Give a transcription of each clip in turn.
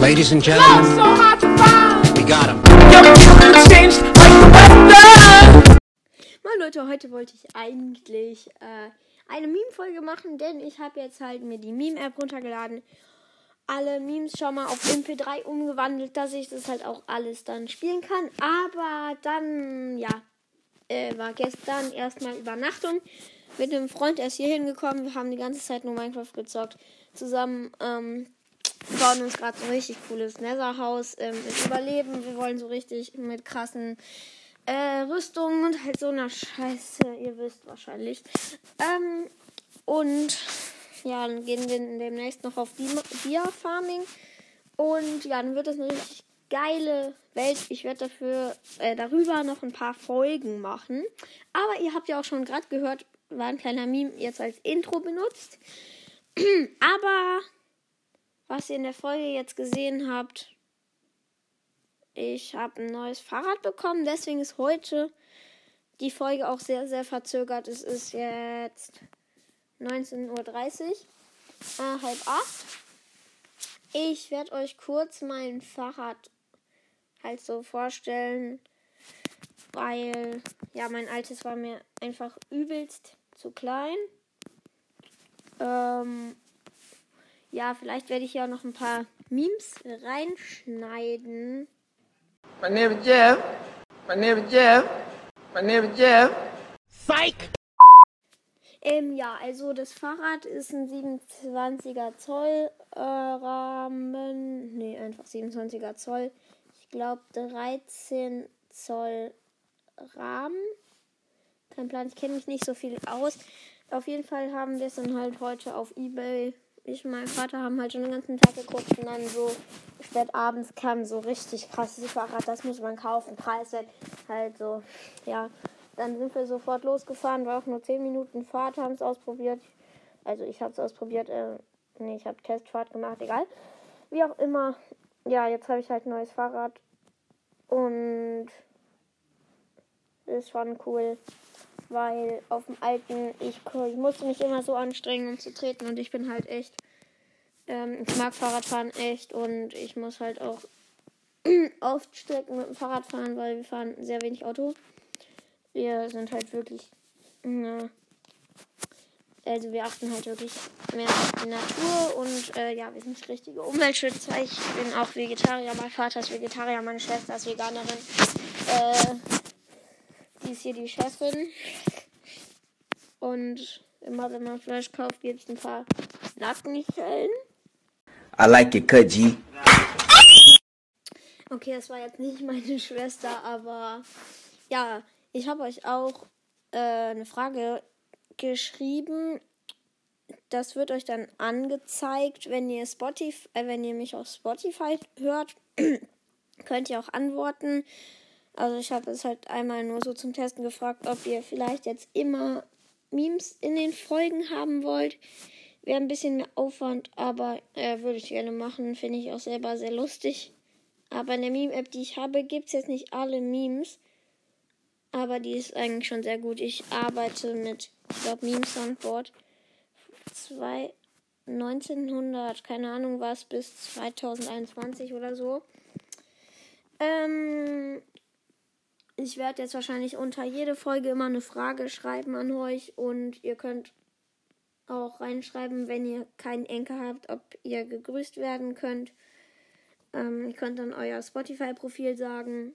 Ladies and gentlemen, so hard to find. we got him. Your changed like the weather. Moin Leute, heute wollte ich eigentlich äh, eine Meme-Folge machen, denn ich habe jetzt halt mir die Meme-App runtergeladen. Alle Memes schon mal auf MP3 umgewandelt, dass ich das halt auch alles dann spielen kann. Aber dann, ja, äh, war gestern erstmal Übernachtung mit einem Freund erst hier hingekommen. Wir haben die ganze Zeit nur Minecraft gezockt. Zusammen ähm, bauen uns gerade so ein richtig cooles Netherhaus ähm, mit Überleben. Wir wollen so richtig mit krassen äh, Rüstungen und halt so einer Scheiße. Ihr wisst wahrscheinlich. Ähm, und ja, dann gehen wir demnächst noch auf Dia Farming. Und ja, dann wird das eine richtig geile Welt. Ich werde dafür äh, darüber noch ein paar Folgen machen. Aber ihr habt ja auch schon gerade gehört, war ein kleiner Meme jetzt als Intro benutzt. Aber was ihr in der Folge jetzt gesehen habt, ich habe ein neues Fahrrad bekommen. Deswegen ist heute die Folge auch sehr, sehr verzögert. Es ist jetzt 19.30 Uhr, äh, halb acht. Ich werde euch kurz mein Fahrrad halt so vorstellen, weil ja, mein altes war mir einfach übelst zu klein. Ähm, ja, vielleicht werde ich ja noch ein paar Memes reinschneiden. My name is Jeff. My name is Jeff. My name is Jeff. Psych. Ähm, ja, also das Fahrrad ist ein 27er Zoll äh, Rahmen. Nee, einfach 27er Zoll. Ich glaube 13 Zoll Rahmen. Kein Plan, ich kenne mich nicht so viel aus. Auf jeden Fall haben wir es dann halt heute auf Ebay. Ich und mein Vater haben halt schon den ganzen Tag geguckt und dann so spät abends kam so richtig krasses Fahrrad, das muss man kaufen, preiswert. Halt so, ja. Dann sind wir sofort losgefahren, war auch nur 10 Minuten Fahrt, haben es ausprobiert. Also ich habe es ausprobiert, äh, nee, ich habe Testfahrt gemacht, egal. Wie auch immer, ja, jetzt habe ich halt ein neues Fahrrad und ist schon cool, weil auf dem alten, ich, ich musste mich immer so anstrengen, um zu treten und ich bin halt echt, ähm, ich mag Fahrradfahren echt und ich muss halt auch oft Strecken mit dem Fahrrad fahren, weil wir fahren sehr wenig Auto. Wir sind halt wirklich, ja, also wir achten halt wirklich mehr auf die Natur und äh, ja, wir sind richtige Umweltschützer. Ich bin auch Vegetarier, mein Vater ist Vegetarier, meine Schwester ist Veganerin. Äh, die ist hier die Chefin. Und immer wenn man Fleisch kauft, gibt es ein paar Nackenschellen. I like your cut, G. Okay, das war jetzt nicht meine Schwester, aber ja, ich habe euch auch äh, eine Frage geschrieben. Das wird euch dann angezeigt, wenn ihr Spotify, äh, wenn ihr mich auf Spotify hört, könnt ihr auch antworten. Also ich habe es halt einmal nur so zum Testen gefragt, ob ihr vielleicht jetzt immer Memes in den Folgen haben wollt. Wäre ein bisschen mehr Aufwand, aber äh, würde ich gerne machen. Finde ich auch selber sehr lustig. Aber in der Meme-App, die ich habe, gibt es jetzt nicht alle Memes. Aber die ist eigentlich schon sehr gut. Ich arbeite mit, ich glaube, Meme Soundboard. Zwei, 1900, keine Ahnung was, bis 2021 oder so. Ähm, ich werde jetzt wahrscheinlich unter jede Folge immer eine Frage schreiben an euch und ihr könnt auch reinschreiben, wenn ihr keinen Enker habt, ob ihr gegrüßt werden könnt. Ähm, ihr könnt dann euer Spotify-Profil sagen.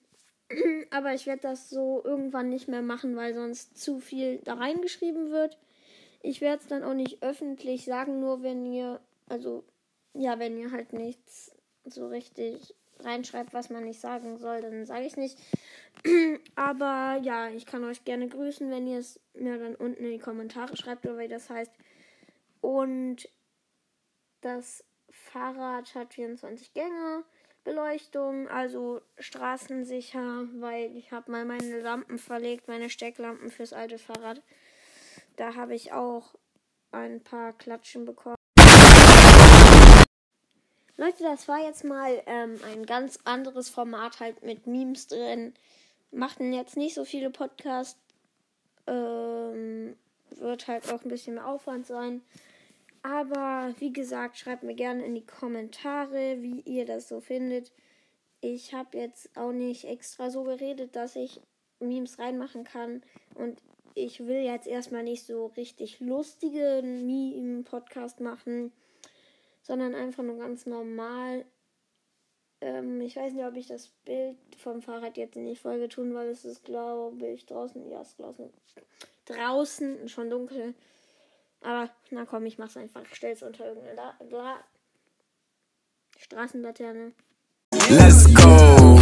Aber ich werde das so irgendwann nicht mehr machen, weil sonst zu viel da reingeschrieben wird. Ich werde es dann auch nicht öffentlich sagen, nur wenn ihr, also ja, wenn ihr halt nichts so richtig reinschreibt, was man nicht sagen soll, dann sage ich nicht. Aber ja, ich kann euch gerne grüßen, wenn ihr es mir dann unten in die Kommentare schreibt oder wie das heißt. Und das Fahrrad hat 24 Gänge, Beleuchtung, also straßensicher, weil ich habe mal meine Lampen verlegt, meine Stecklampen fürs alte Fahrrad. Da habe ich auch ein paar Klatschen bekommen. Leute, das war jetzt mal ähm, ein ganz anderes Format halt mit Memes drin. Machten jetzt nicht so viele Podcasts. Ähm, wird halt auch ein bisschen mehr Aufwand sein. Aber wie gesagt, schreibt mir gerne in die Kommentare, wie ihr das so findet. Ich habe jetzt auch nicht extra so geredet, dass ich Memes reinmachen kann. Und ich will jetzt erstmal nicht so richtig lustige Meme-Podcast machen, sondern einfach nur ganz normal. Ähm, ich weiß nicht, ob ich das Bild vom Fahrrad jetzt in die Folge tun, weil es ist, glaube ich, draußen. Ja, es ist draußen. Draußen, schon dunkel. Aber na komm, ich mach's einfach. Ich stell's unter irgendeine La La Straßenlaterne. Let's go.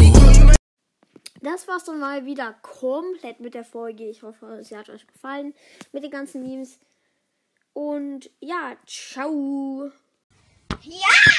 Das war's dann mal wieder komplett mit der Folge. Ich hoffe, es hat euch gefallen mit den ganzen Memes. Und ja, ciao. Ja!